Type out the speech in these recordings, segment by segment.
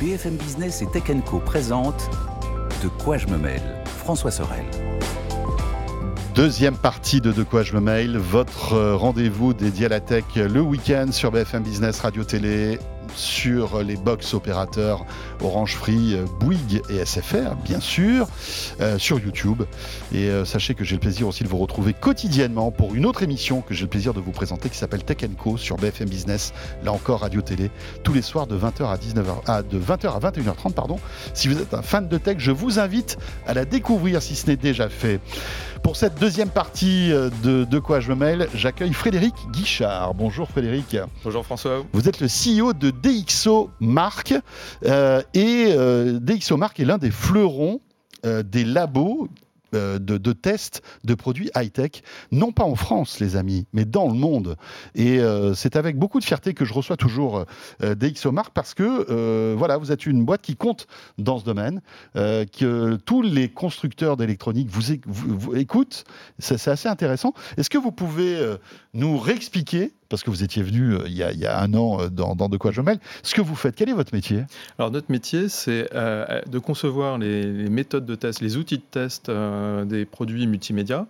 BFM Business et Tech Co présente De quoi je me mêle François Sorel. Deuxième partie de De quoi je me mail, votre euh, rendez-vous dédié à la tech le week-end sur BFM Business Radio Télé sur les box opérateurs Orange Free, Bouygues et SFR, bien sûr, euh, sur YouTube. Et euh, sachez que j'ai le plaisir aussi de vous retrouver quotidiennement pour une autre émission que j'ai le plaisir de vous présenter qui s'appelle Tech Co sur BFM Business, là encore Radio Télé, tous les soirs de 20h à 19h, ah, de 20h à 21h30, pardon. Si vous êtes un fan de tech, je vous invite à la découvrir si ce n'est déjà fait. Pour cette deuxième partie euh, de De quoi je me mêle, j'accueille Frédéric Guichard. Bonjour Frédéric. Bonjour François. Vous êtes le CEO de DxO Mark euh, et euh, DxO Mark est l'un des fleurons euh, des labos de, de tests de produits high-tech, non pas en France, les amis, mais dans le monde. Et euh, c'est avec beaucoup de fierté que je reçois toujours euh, DxO Mark parce que euh, voilà, vous êtes une boîte qui compte dans ce domaine, euh, que tous les constructeurs d'électronique vous, vous- écoutent. C'est assez intéressant. Est-ce que vous pouvez euh, nous réexpliquer, parce que vous étiez venu euh, il, y a, un an euh, dans, De quoi je mêle, ce que vous faites Quel est votre métier? Alors notre métier, c'est euh, de concevoir les, les méthodes de test, les outils de test des produits multimédia,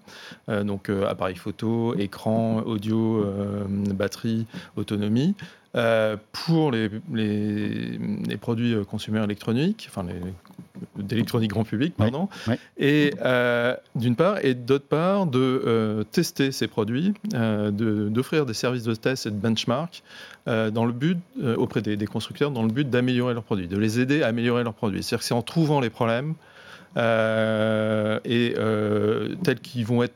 donc euh, appareil photo, écran, audio, batterie, autonomie. Euh, pour les, les- les produits euh, consommateurs électroniques, enfin d'électronique grand public, pardon, et euh, d'une part, et d'autre part, de euh, tester ces produits, de- d'offrir des services de test et de benchmark dans le but, auprès des, des constructeurs, dans le but d'améliorer leurs produits, de les aider à améliorer leurs produits. C'est-à-dire que c'est en trouvant les problèmes et tels qu'ils vont être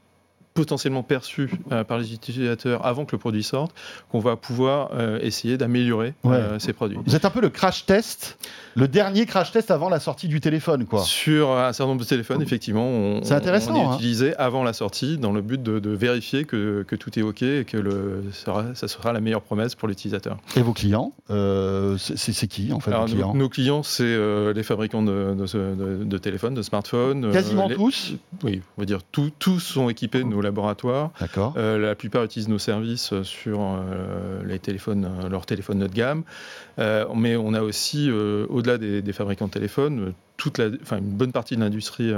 potentiellement perçus euh, par les utilisateurs avant que le produit sorte, qu'on va pouvoir euh, essayer d'améliorer euh, ces produits. Vous êtes un peu le crash test, le dernier crash test avant la sortie du téléphone, quoi. Sur un certain nombre de téléphones, effectivement, on, C'est intéressant, on est hein. utilisé avant la sortie dans le but de, de vérifier que, que tout est OK et que le, sera, ça sera la meilleure promesse pour l'utilisateur. Et vos clients, c'est qui en fait Alors, vos nos, clients? nos clients, c'est les fabricants de, téléphones, de smartphones. Quasiment les- tous? Oui, on va dire tout- tous sont équipés de nos laboratoires. D'accord. Euh, la plupart utilisent nos services euh, sur euh, les téléphones, leurs téléphones haut de gamme. Mais on a aussi, au-delà des, des fabricants de téléphones, toute la, une bonne partie de l'industrie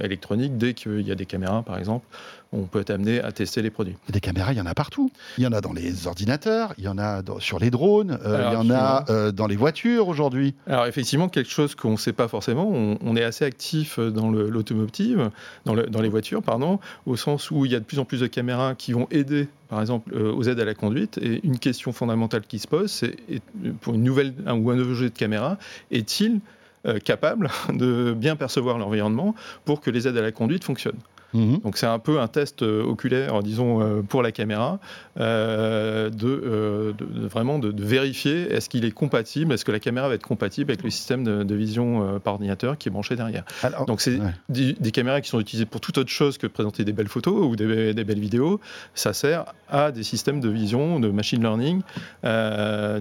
électronique. Dès qu'il y a des caméras, par exemple, on peut être amené à tester les produits. Des caméras, il y en a partout. Il y en a dans les ordinateurs, il y en a dans- sur les drones, euh, Alors, il y en a euh, dans les voitures aujourd'hui. Alors effectivement, quelque chose qu'on ne sait pas forcément, on, on est assez actif dans le- l'automotive, dans, le- dans les voitures, pardon, au sens où il y a de plus en plus de caméras qui vont aider, par exemple, euh, aux aides à la conduite. Et une question fondamentale qui se pose, c'est est- pour une nouvelle un, ou un nouveau jeu de caméra, est-il euh, capable de bien percevoir l'environnement pour que les aides à la conduite fonctionnent? Mhm. donc c'est un peu un test euh, oculaire, disons, euh, pour la caméra, euh, de, vraiment de, de vérifier est-ce qu'il est compatible, est-ce que la caméra va être compatible avec le système de, de vision par ordinateur qui est branché derrière. Alors, Donc c'est ouais. des, des caméras qui sont utilisées pour toute autre chose que présenter des belles photos ou des, des belles vidéos. Ça sert à des systèmes de vision, de machine learning,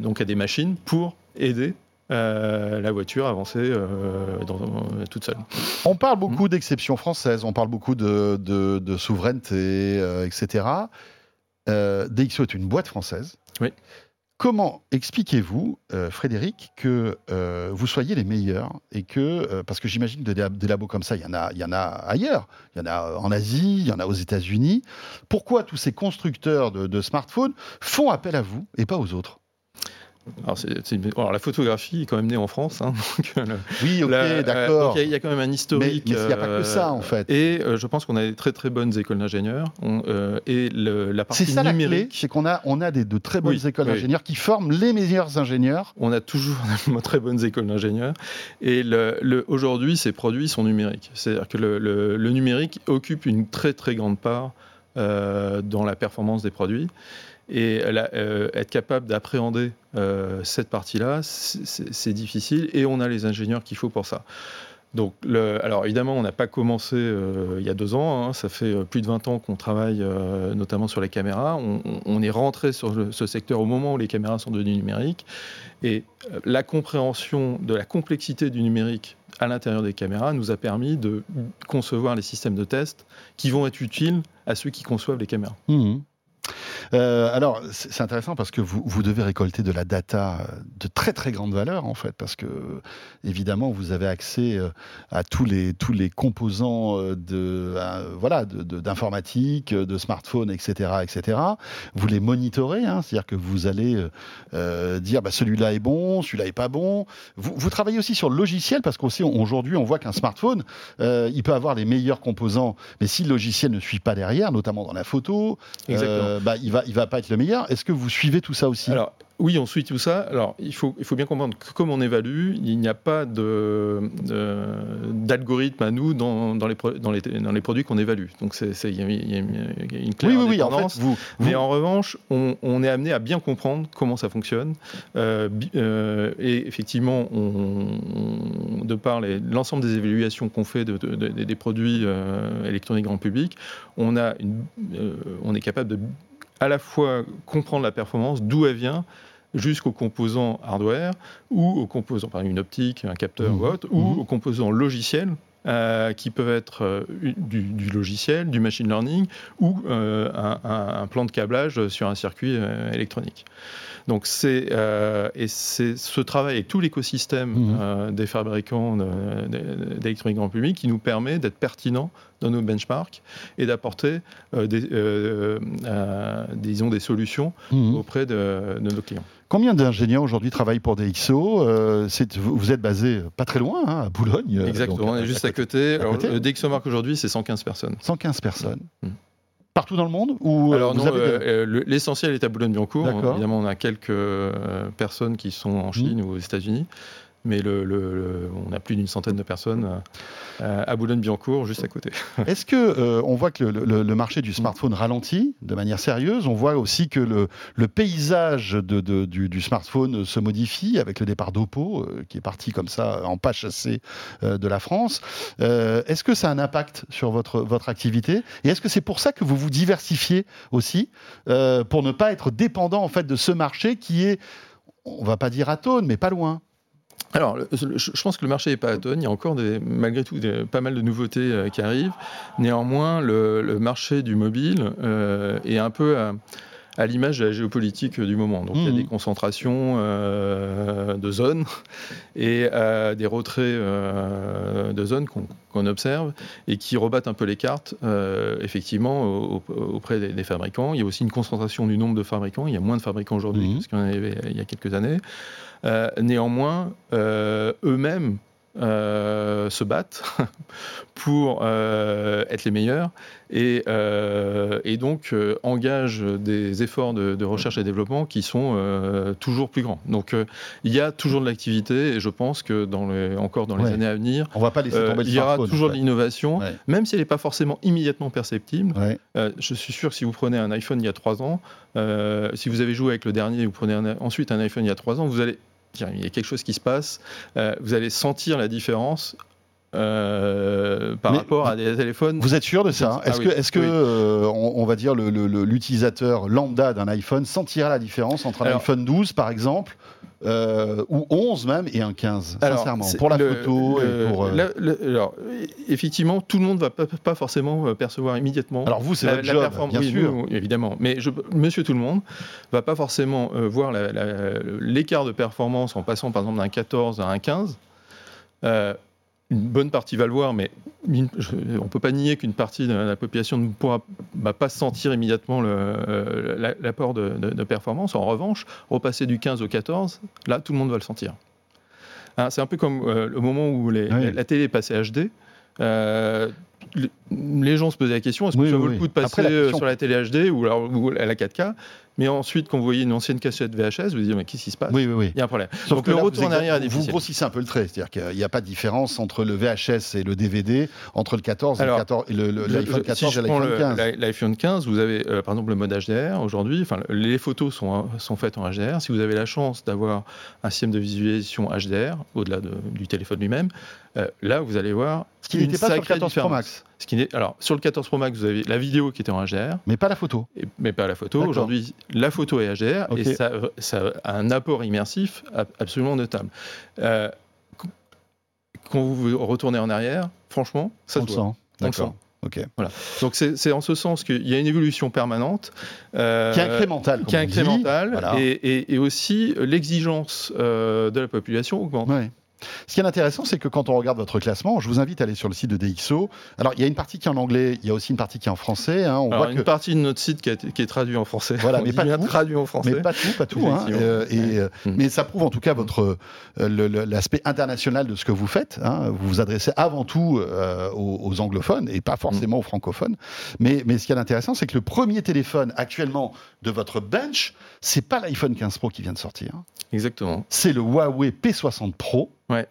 donc à des machines pour aider. Euh, la voiture avancer euh, dans- toute seule. On parle beaucoup d'exceptions françaises, on parle beaucoup de, de- de souveraineté, euh, etc. DxO est une boîte française. Oui. Comment expliquez-vous, Frédéric, que vous soyez les meilleurs et que, parce que j'imagine que des, des labos comme ça, il y, en a, il y en a ailleurs, il y en a en Asie, il y en a aux États-Unis. Pourquoi tous ces constructeurs de, de smartphones font appel à vous et pas aux autres? Alors, la photographie est quand même née en France. hein, donc, euh, le- Oui, ok, euh, d'accord. Il y, a- il y a quand même un historique. mais il n'y a pas que euh, ça, en fait. Et euh, je pense qu'on a des très très bonnes écoles d'ingénieurs. Euh, et le- la partie ça numérique. c'est qu'on a, on a des, de très bonnes Oui, écoles oui. d'ingénieurs qui forment les meilleurs ingénieurs. On a toujours de très bonnes écoles d'ingénieurs. Et le, le- aujourd'hui, ces produits sont numériques. C'est-à-dire que le, numérique occupe une très très grande part euh, dans la performance des produits. Et euh, être capable d'appréhender euh, cette partie-là, c'est- difficile. Et on a les ingénieurs qu'il faut pour ça. Donc, alors évidemment, on n'a pas commencé euh, il y a deux ans. hein. ça fait plus de 20 ans qu'on travaille notamment sur les caméras. On, est rentré sur ce secteur au moment où les caméras sont devenues numériques. Et la compréhension de la complexité du numérique à l'intérieur des caméras nous a permis de concevoir les systèmes de test qui vont être utiles à ceux qui conçoivent les caméras. Mhm. Euh, alors, c'est intéressant parce que vous, vous, devez récolter de la data de très très grande valeur en fait, parce que évidemment vous avez accès à tous les tous les composants de voilà d'informatique, de, de, smartphones, etc., etc. Vous les monitorez, hein, c'est-à-dire que vous allez dire bah, celui-là est bon, celui-là est pas bon. Vous, vous travaillez aussi sur le logiciel parce qu'aujourd'hui on voit qu'un smartphone il peut avoir les meilleurs composants, mais si le logiciel ne suit pas derrière, notamment dans la photo, euh, bah, il va, il va pas être le meilleur. Est-ce que vous suivez tout ça aussi? Alors, oui, on suit tout ça. Alors, il faut, il faut bien comprendre que comme on évalue, il n'y a pas d'algorithme à nous dans, dans, les, dans, les, dans les produits qu'on évalue. Donc, il, y a une claire oui, oui, en fait, vous, Mais en revanche, on, on, est amené à bien comprendre comment ça fonctionne. Euh, euh, et effectivement, on, de par l'ensemble des évaluations qu'on fait de, des produits euh, électroniques grand public, on, a une, on est capable de à la fois comprendre la performance, d'où elle vient, jusqu'aux composants hardware ou aux composants, par exemple une optique, un capteur mmh. ou autre, ou mmh. aux composants logiciels euh, qui peuvent être euh, du, logiciel, du machine learning ou euh, un, plan de câblage sur un circuit électronique. Donc c'est et c'est ce travail avec tout l'écosystème mmh. des fabricants d'électronique grand public qui nous permet d'être pertinent dans nos benchmarks et d'apporter des, disons des solutions auprès de nos clients. Combien d'ingénieurs aujourd'hui travaillent pour DxO euh, Vous êtes basé pas très loin, hein, à Boulogne. Euh, Exactement, on est juste à côté. Alors, DxO Mark aujourd'hui, c'est 115 personnes. 115 personnes. Mm. Partout dans le monde ou euh, Alors non, l'essentiel est à Boulogne-Billancourt. Évidemment, on a quelques personnes qui sont en Chine mm. ou aux États-Unis mais on a plus d'une centaine de personnes euh, à Boulogne-Billancourt, juste à côté. Est-ce que euh, on voit que le, marché du smartphone ralentit de manière sérieuse? On voit aussi que le, paysage du, smartphone se modifie avec le départ d'Oppo, euh, qui est parti comme ça en pas chassé de la France. est-ce que ça a un impact sur votre, votre activité? Et est-ce que c'est pour ça que vous vous diversifiez aussi, pour ne pas être dépendant en fait de ce marché qui est, on va pas dire atone, mais pas loin? Alors, je pense que le marché n'est pas atone. Il y a encore, des, malgré tout, pas mal de nouveautés euh, qui arrivent. Néanmoins, le, marché du mobile euh, est un peu à, l'image de la géopolitique du moment. Donc, il y a mmh. des concentrations euh, de zones et des retraits de zones qu'on observe et qui rebattent un peu les cartes, effectivement, auprès des, fabricants. Il y a aussi une concentration du nombre de fabricants. Il y a moins de fabricants aujourd'hui mmh. qu'il y en avait il y a quelques années. Euh, néanmoins, euh, eux-mêmes euh, se battent pour être les meilleurs et, donc engagent des efforts de, recherche et développement qui sont toujours plus grands. Donc il y a toujours de l'activité et je pense que dans encore dans les années à venir, On va pas laisser tomber il y aura toujours de l'innovation, même si elle n'est pas forcément immédiatement perceptible. je suis sûr que si vous prenez un iPhone il y a trois ans, si vous avez joué avec le dernier, vous prenez ensuite un iPhone il y a trois ans, vous allez il y a quelque chose qui se passe, euh, vous allez sentir la différence euh, par rapport à des téléphones. Vous êtes sûr de ça ah Est-ce que, est-ce que euh, on, va dire, l'utilisateur lambda d'un iPhone sentira la différence entre un iPhone 12, par exemple, euh, ou 11 même, et un 15, sincèrement, pour la photo et pour... alors, effectivement, tout le monde ne va pas, forcément percevoir immédiatement Alors vous, c'est votre job, bien sûr. évidemment, mais je, monsieur tout le monde ne va pas forcément voir l'écart de performance en passant, par exemple, d'un 14 à un 15 une bonne partie va le voir, mais on ne peut pas nier qu'une partie de la population ne pourra bah, pas sentir immédiatement euh, l'apport de, performance. En revanche, repasser du 15 au 14, là, tout le monde va le sentir. Hein, c'est un peu comme euh, le moment où la, télé est passée HD. Euh, les gens se posaient la question est-ce que ça vaut le coup de passer sur la télé HD ou, ou à la 4K mais ensuite, quand vous voyez une ancienne cassette VHS, vous vous dites, mais qu'est-ce qui se passe? Oui, oui, oui. Il y a un problème. Donc le retour en arrière est difficile. Vous grossissez un peu le trait, c'est-à-dire qu'il n'y a pas de différence entre le VHS et le DVD, entre le 14 et l'iPhone 14 et l'iPhone 15. L'iPhone 15, vous avez euh, par exemple le mode HDR aujourd'hui, enfin, les photos sont, sont faites en HDR. Si vous avez la chance d'avoir un système de visualisation HDR, au-delà du téléphone lui-même, euh, là, vous allez voir. Ce qui n'était pas sur le 14 Pro Max. Ce qui alors, sur le 14 Pro Max, vous avez la vidéo qui était en HDR. Mais pas la photo. mais pas la photo. Aujourd'hui, la photo est HDR et ça, a un apport immersif absolument notable. Euh, quand vous retournez en arrière, franchement, ça se voit. Sent. Ok. Voilà. Donc c'est en ce sens qu'il y a une évolution permanente. euh, Qui est incrémental. qui est on incrémentale, Voilà. et, et- et aussi l'exigence euh, de la population augmente. Ouais. Ce qui est intéressant, c'est que quand on regarde votre classement, je vous invite à aller sur le site de DxO. Alors, il y a une partie qui est en anglais, il y a aussi une partie qui est en français. hein. On Alors, voit une que partie de notre site qui, été- qui est traduit en français. Voilà, On mais pas tout. traduit en français. Mais pas tout, pas tout. hein. Euh, et, euh. Mais ça prouve en tout cas votre euh, l'aspect international de ce que vous faites. hein. Vous vous adressez avant tout euh, aux, aux anglophones et pas forcément aux francophones. Mais, mais ce qui est intéressant, c'est que le premier téléphone actuellement de votre bench, c'est pas l'iPhone 15 Pro qui vient de sortir. Exactement. C'est le Huawei P60 Pro Ouais.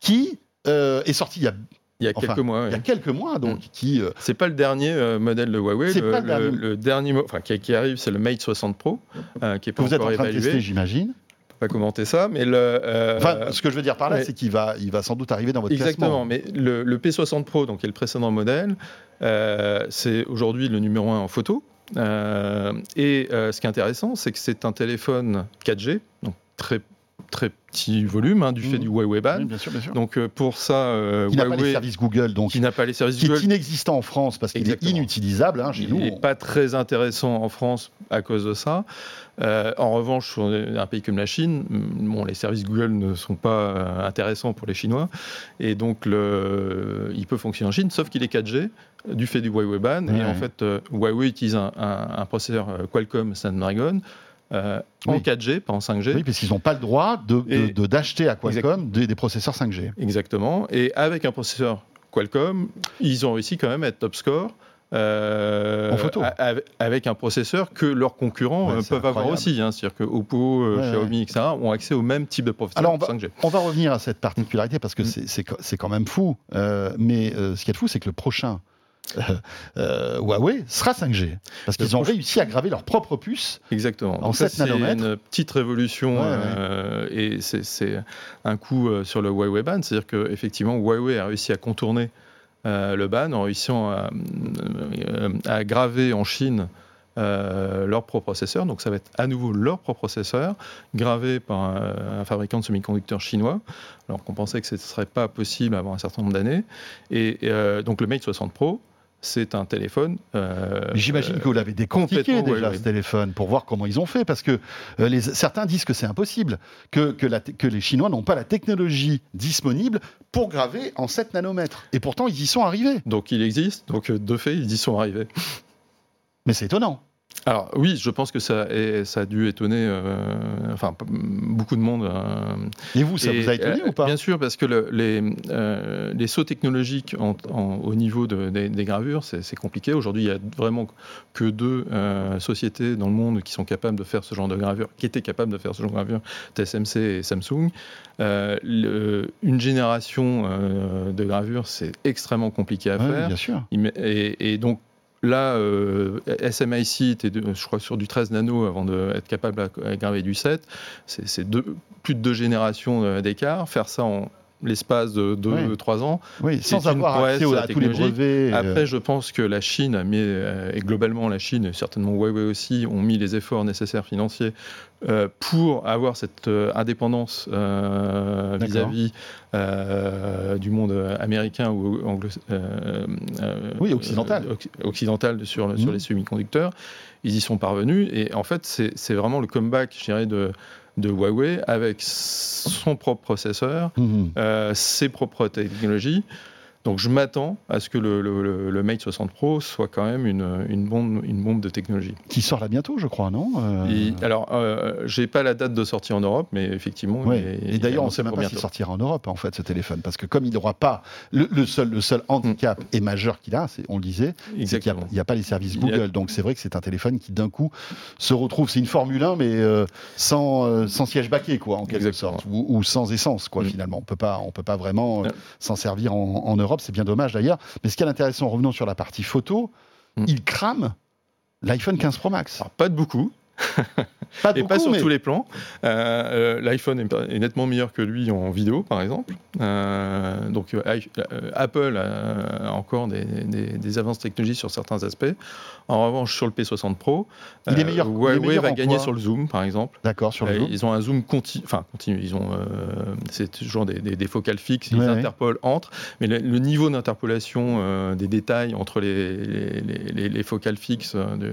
qui euh, est sorti il y a, Il y a Enfin, quelques mois. il y a ouais. quelques mois, donc qui euh, C'est pas le dernier euh, modèle de Huawei. C'est Le, pas le dernier. le dernier mo- enfin, qui, qui arrive, c'est le Mate 60 Pro, euh, qui est pas vous êtes en encore train de évalué. tester, j'imagine. pas commenter ça, mais le. Enfin, ce que je veux dire par là, ouais. c'est qu'il va, il va sans doute arriver dans votre Exactement, classement. mais le, le P60 Pro, donc qui est le précédent modèle, c'est aujourd'hui le numéro 1 en photo. Et ce qui est intéressant, c'est que c'est un téléphone 4G, donc très, très petit volume hein, du fait Mhm. du Huawei Band. Oui, bien sûr, bien sûr. Donc euh, pour ça, euh, qui n'a pas les services Google, donc qui n'a pas les services qui est inexistant en France parce qu'il est inutilisable hein, chez il nous. n'est on- pas très intéressant en France à cause de ça. Euh, en revanche, sur un pays comme la Chine, mm, bon, les services Google ne sont pas euh, intéressants pour les Chinois, et donc le, il peut fonctionner en Chine, sauf qu'il est 4G du fait du Huawei. Ouais, et en fait, euh, Huawei utilise un, un- un processeur Qualcomm Snapdragon euh, en Oui. 4G, pas en 5G. Oui, parce qu'ils n'ont pas le droit de- d'acheter à Qualcomm des, des processeurs 5G. Exactement. Et avec un processeur Qualcomm, ils ont réussi quand même à être top score. euh, En photo. a- avec- un processeur que leurs concurrents Ouais, euh, peuvent avoir aussi. hein. C'est-à-dire que Oppo, Ouais, Xiaomi, etc. ont accès au même type de processeur Alors, on va- 5G. On va revenir à cette particularité parce que Mm. c'est- quand même fou. Euh, mais ce qui est fou, c'est que le prochain euh, euh, Huawei sera 5G. Parce qu'ils ont réussi à graver leur propre puce. Exactement. En Donc ça, 7 c'est nanomètres. une petite révolution Ouais, ouais. euh, et c'est- c'est un coup sur le Huawei ban. C'est-à-dire qu'effectivement, Huawei a réussi à contourner euh, le ban en réussissant à, à graver en Chine euh, leur propre processeur. Donc ça va être à nouveau leur propre processeur, gravé par un, un fabricant de semi-conducteurs chinois, alors qu'on pensait que ce ne serait pas possible avant un certain nombre d'années. Et euh, donc le Mate 60 Pro, c'est un téléphone. euh, J'imagine que vous l'avez décortiqué déjà ce téléphone pour voir comment ils ont fait. Parce que euh, les, certains disent que c'est impossible, que, que, la te- que les Chinois n'ont pas la technologie disponible pour graver en 7 nanomètres. Et pourtant, ils y sont arrivés. Donc il existe, donc de fait, ils y sont arrivés. Mais c'est étonnant. Alors oui, je pense que ça, est- ça a dû étonner euh, enfin, beaucoup de monde. euh, Et vous, ça et, vous a étonné euh, ou pas? Bien sûr, parce que le- les, les sauts technologiques en- en- au niveau de- des, des gravures, c'est compliqué. Aujourd'hui, il y a vraiment que deux sociétés dans le monde qui sont capables de faire ce genre de gravure, qui étaient capables de faire ce genre de gravure, TSMC et Samsung. Le- une génération de gravure, c'est extrêmement compliqué à Ouais, faire. Bien sûr. Et donc là, euh, SMIC était, je crois, sur du 13 nano avant d'être capable à, graver du 7. C'est plus de deux générations euh, d'écart. Faire ça en l'espace de Ouais. 2-3 ans. Oui, sans avoir accès au- à tous les brevets. euh, Après, je pense que la Chine a mis, euh, et globalement la Chine, et certainement Huawei aussi, ont mis les efforts nécessaires financiers euh, pour avoir cette euh, indépendance euh, vis-à-vis euh, du monde américain ou anglo euh, euh, Oui, occidental. euh, occ- occidental sur, sur Mhm. les semi-conducteurs. Ils y sont parvenus et en fait, c'est vraiment le comeback, je dirais, de, de Huawei avec son propre processeur, mhm. euh, ses propres technologies. Donc je m'attends à ce que le, le- le- le Mate 60 Pro soit quand même une, une bombe, une bombe de technologie. Qui sort là bientôt, je crois, non? Euh, Et- alors, euh, j'ai pas la date de sortie en Europe, mais effectivement. Ouais. il est- il Et d'ailleurs, on ne sait même pas s'il sortira en Europe, en fait, ce téléphone. Parce que comme il n'aura pas. Le, le seul, le seul handicap et majeur qu'il a, on le disait, c'est qu'il n'y a, pas les services a- Google. Donc c'est vrai que c'est un téléphone qui, d'un coup, se retrouve. C'est une Formule 1, mais euh, sans, euh, sans siège baquet, quoi, en quelque Exactement. sorte. Ou, ou sans essence, quoi, Mm. finalement. On peut pas, on peut pas vraiment s'en servir en, en Europe. C'est bien dommage, d'ailleurs. Mais ce qui est intéressant, revenons sur la partie photo, Mm. il crame l'iPhone 15 Pro Max. Alors, pas de beaucoup. Pas et pas sur mais- tous les plans. Euh, euh, L'iPhone est, nettement meilleur que lui en vidéo, par exemple. Euh, donc Apple a encore des, des- des avances technologiques sur certains aspects. En revanche, sur le P60 Pro, Il est meilleur- il est Huawei meilleur va gagner sur le zoom, par exemple. D'accord, sur le zoom. Ils ont un zoom continu, enfin continu. Ils ont, c'est toujours des, focales fixes. Ils Ouais, ouais. interpolent entre, mais le, le niveau d'interpolation des détails entre les, les, les- les- les focales fixes de,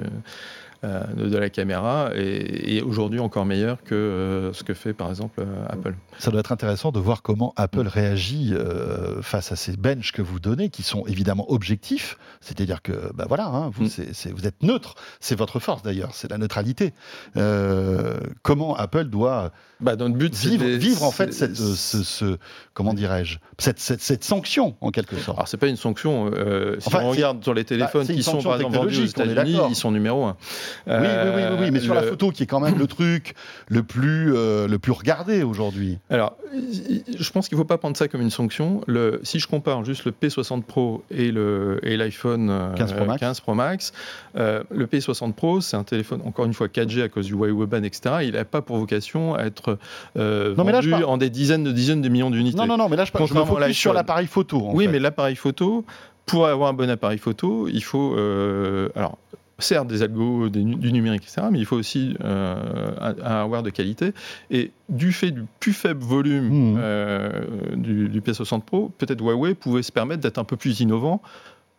de, de la caméra est, est aujourd'hui encore meilleur que euh, ce que fait par exemple euh, Apple. Ça doit être intéressant de voir comment Apple réagit euh, face à ces benches que vous donnez, qui sont évidemment objectifs. C'est-à-dire que, bah voilà, hein, vous, Mm. vous êtes neutre. C'est votre force d'ailleurs, c'est la neutralité. Euh, comment Apple doit Bah, but, c'est vivre, en fait cette, euh, ce, ce- comment dirais-je, cette, cette, cette sanction en quelque sorte. Alors c'est pas une sanction. euh, si Enfin, on regarde sur les téléphones une qui sont par exemple vendus aux États-Unis, ils sont numéro un. Oui, oui, oui, oui, oui, mais sur la photo qui est quand même le truc le plus, euh, le plus regardé aujourd'hui. Alors, je pense qu'il ne faut pas prendre ça comme une sanction. Le, si je compare juste le P60 Pro et le et l'iPhone euh, 15 Pro Max. 15 Pro Max, euh, le P60 Pro, c'est un téléphone encore une fois 4G à cause du Huawei Band, etc. Il n'a pas pour vocation à être euh, Non, mais là, je vendu en des dizaines de dizaines de millions d'unités. Non, non, non, mais là je, parle- me sur l'iPhone. l'appareil photo. en oui, fait. mais l'appareil photo, pour avoir un bon appareil photo, il faut euh, alors certes des algos, des du numérique, etc., mais il faut aussi euh, un, hardware de qualité. Et du fait du plus faible volume Mhm. euh, du, du P60 Pro, peut-être Huawei pouvait se permettre d'être un peu plus innovant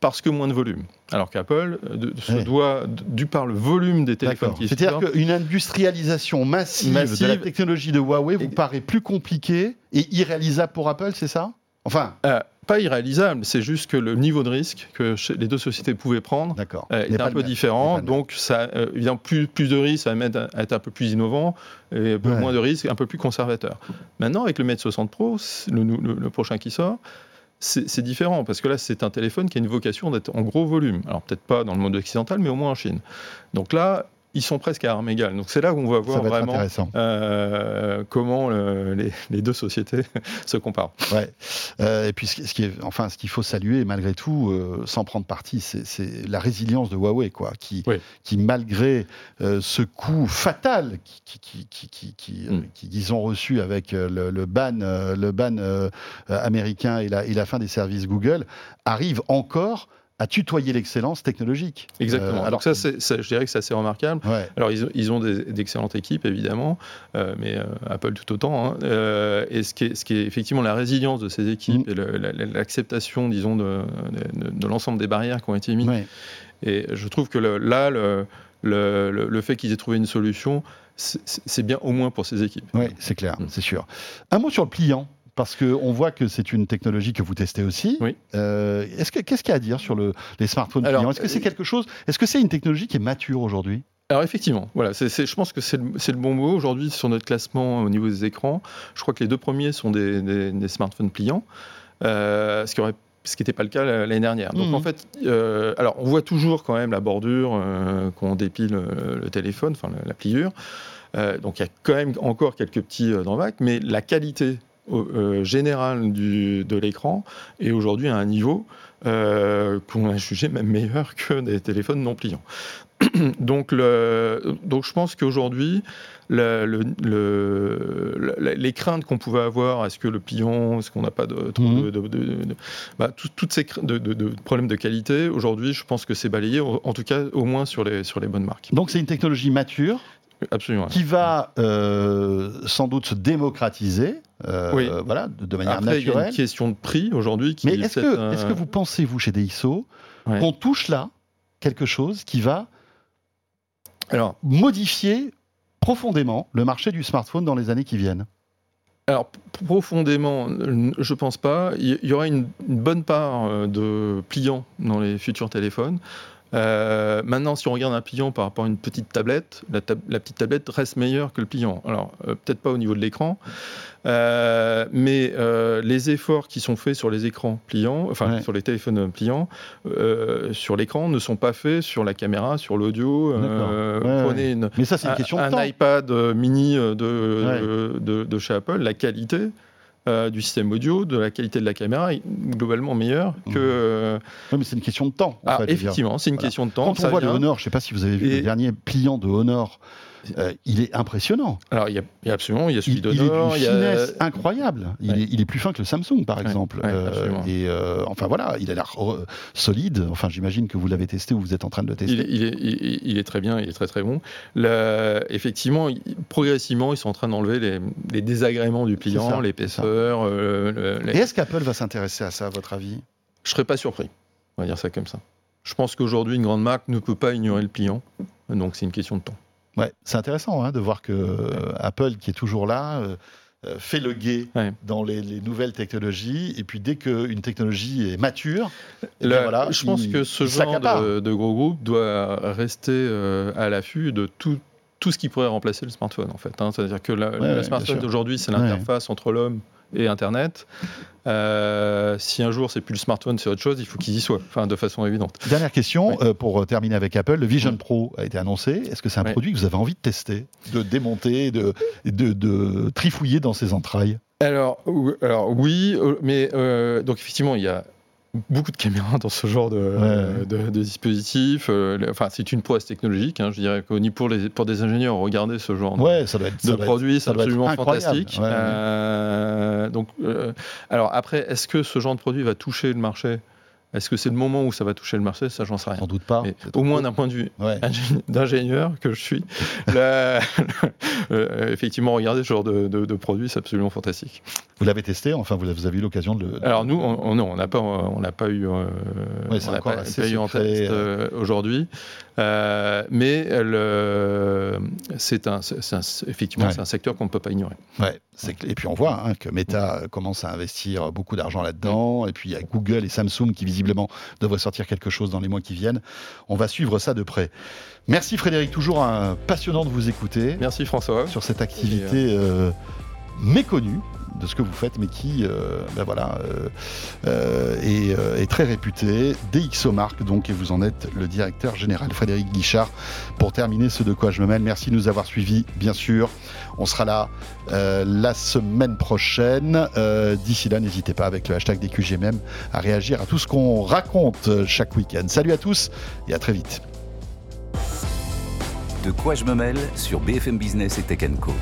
parce que moins de volume. Alors qu'Apple euh, se Ouais. doit, du par le volume des téléphones qui C'est-à-dire qu'une industrialisation massive, Massive. de la technologie de Huawei vous Et- paraît plus compliquée et irréalisable pour Apple, c'est ça? Enfin, euh, pas irréalisable, c'est juste que le niveau de risque que les deux sociétés pouvaient prendre. Euh, est un peu même. Différent, donc ça, euh, évidemment, plus, plus de risques, ça va mettre à être un peu plus innovant, et un peu Ouais. moins de risques, un peu plus conservateur. Maintenant, avec le Mate 60 Pro, le, le- le prochain qui sort, c'est différent, parce que là, c'est un téléphone qui a une vocation d'être en gros volume. Alors, peut-être pas dans le monde occidental, mais au moins en Chine. Donc là, ils sont presque à armes égales. Donc c'est là où on va voir va vraiment euh, comment le- les, les deux sociétés se comparent. Ouais. Euh, et puis, ce qui ce qui est, enfin, ce qu'il faut saluer, malgré tout, euh, sans prendre parti, c'est- la résilience de Huawei, quoi, qui, Oui. qui malgré euh, ce coup fatal qui, qui, euh, Mm. qui- qu'ils ont reçu avec euh, le, le ban, euh, le ban euh, euh, américain et la, et la fin des services Google, arrive encore à tutoyer l'excellence technologique. Exactement. Euh, alors ça, je dirais que c'est assez remarquable. ouais. Alors, ils ont, ils ont d'excellentes équipes, évidemment, euh, mais euh, Apple tout autant. hein. Et ce qui, est, ce qui est effectivement la résilience de ces équipes Mm. et l'acceptation, disons, de, de- de l'ensemble des barrières qui ont été mises. Ouais. Et je trouve que le- là, le, le- le- le fait qu'ils aient trouvé une solution, c'est c'est bien au moins pour ces équipes. Oui, c'est clair, Mm. c'est sûr. Un mot sur le pliant, parce qu'on voit que c'est une technologie que vous testez aussi. Oui. Euh, est-ce que, qu'est-ce qu'il y a à dire sur le, les smartphones Alors, pliants Est-ce que c'est euh, quelque chose Est-ce que c'est une technologie qui est mature aujourd'hui? Alors effectivement, voilà, c'est- c'est- je pense que c'est le, c'est le bon mot. Aujourd'hui, sur notre classement au niveau des écrans, je crois que les deux premiers sont des, des- des smartphones pliants, euh, ce qui aurait ce qui n'était pas le cas l'année dernière. Donc en fait, euh, alors on voit toujours quand même la bordure euh, quand on dépile le, le téléphone, enfin la, la pliure. Euh, donc il y a quand même encore quelques petits euh, drawbacks, mais la qualité euh, générale du- de l'écran est aujourd'hui à un niveau euh, qu'on a jugé même meilleur que des téléphones non pliants. donc, le, donc je pense qu'aujourd'hui, le- le- le- le- les craintes qu'on pouvait avoir, est-ce que le pliant, est-ce qu'on n'a pas de, trop Mhm. de, de- bah, tout- toutes ces problèmes de qualité, aujourd'hui, je pense que c'est balayé, en en tout cas au moins sur les, sur les bonnes marques. Donc c'est une technologie mature Absolument. qui va euh, sans doute se démocratiser, euh, Oui. voilà, de, de manière Après, il y a naturelle. une question de prix aujourd'hui qui Mais est est-ce peut-être, que, est-ce que vous pensez, vous, chez DxO, Ouais. qu'on touche là quelque chose qui va Alors, modifier profondément le marché du smartphone dans les années qui viennent? Alors, profondément, je pense pas. Il y- y aura une, une bonne part euh, de pliants dans les futurs téléphones. Euh, maintenant, si on regarde un pliant par rapport à une petite tablette, la, tab- la petite tablette reste meilleure que le pliant. Alors, euh, peut-être pas au niveau de l'écran, euh, mais les efforts qui sont faits sur les écrans pliants, enfin Ouais. sur les téléphones pliants, sur l'écran ne sont pas faits sur la caméra, sur l'audio. Ouais, prenez une, Mais ça, c'est une un, question de un iPad mini de, de, de chez Apple, la qualité euh, du système audio, de la qualité de la caméra est globalement meilleure que. Mhm. euh, Ouais, mais c'est une question de temps. en ah, fait, effectivement, c'est une Voilà. question de temps. Quand on voit le vient. Honor, je ne sais pas si vous avez vu Et- le dernier pliant de Honor, euh, il est impressionnant. Alors, il y a, il y a absolument, il y a celui Il, il est d'une y a- finesse incroyable. Il, Ouais. est, il est plus fin que le Samsung, par Ouais, exemple. ouais, absolument. et euh, enfin voilà, il a l'air euh, solide. Enfin, j'imagine que vous l'avez testé ou vous êtes en train de le tester. Il est, très bien, il est très très bon. Effectivement, progressivement, ils sont en train d'enlever les, les désagréments du ça, pliant, l'épaisseur. euh, les- Et est-ce qu'Apple va s'intéresser à ça, à votre avis? Je serais pas surpris, on va dire ça comme ça. Je pense qu'aujourd'hui, une grande marque ne peut pas ignorer le pliant, donc c'est une question de temps. Ouais, c'est intéressant hein, de voir que euh, Apple, qui est toujours là, euh, euh, fait le guet Ouais. dans les, les nouvelles technologies. Et puis dès qu'une technologie est mature, eh Le- bien voilà, je pense que ce genre de, de gros groupe doit rester euh, à l'affût de tout, tout ce qui pourrait remplacer le smartphone, en fait. hein. C'est-à-dire que la- Ouais, le smartphone d'aujourd'hui, c'est l'interface entre l'homme et Internet. Euh, si un jour c'est plus le smartphone, c'est autre chose, il faut qu'ils y soient, enfin de façon évidente. Dernière question euh, pour terminer avec Apple. Le Vision. Pro a été annoncé. Est-ce que c'est un produit que vous avez envie de tester, de démonter, de, de, de trifouiller dans ses entrailles? Alors, alors oui, euh, mais euh, donc effectivement, il y a beaucoup de caméras dans ce genre de, Ouais. de, de dispositif. euh, enfin, c'est une prouesse technologique. hein, je dirais qu'au niveau pour, les, pour des ingénieurs, regarder ce genre de- Ouais, ça doit être. ça de doit être- produits, ça c'est absolument fantastique. Ouais, ouais. Euh, donc, euh, alors après, est-ce que ce genre de produit va toucher le marché? Est-ce que c'est le moment où ça va toucher le marché Ça, j'en sais rien. Sans doute pas. Mais au moins d'un point de vue Ouais. d'ingénieur que je suis, la- euh, effectivement, regarder ce genre de, de- de produit, c'est absolument fantastique. Vous l'avez testé, enfin vous avez, eu l'occasion de le. Alors nous, on on- non, on n'a pas, on n'a pas eu, euh, Ouais, on n'a pas, eu en test euh, aujourd'hui, Euh, mais le- c'est un, effectivement, Ouais. c'est un secteur qu'on ne peut pas ignorer. Et puis on voit hein, que Meta commence à investir beaucoup d'argent là-dedans, et puis il y a Google et Samsung qui visiblement devraient sortir quelque chose dans les mois qui viennent. On va suivre ça de près. Merci Frédéric, toujours un passionnant de vous écouter Merci François. sur cette activité euh, méconnue de ce que vous faites, mais qui euh, ben voilà, euh, euh, est, très réputée. DxOMark, donc, et vous en êtes le directeur général, Frédéric Guichard. Pour terminer ce de quoi je me mêle, merci de nous avoir suivis, bien sûr. On sera là la semaine prochaine. D'ici là, n'hésitez pas avec le hashtag DQGMM à réagir à tout ce qu'on raconte chaque week-end. Salut à tous et à très vite. De quoi je me mêle sur BFM Business et Tech Co.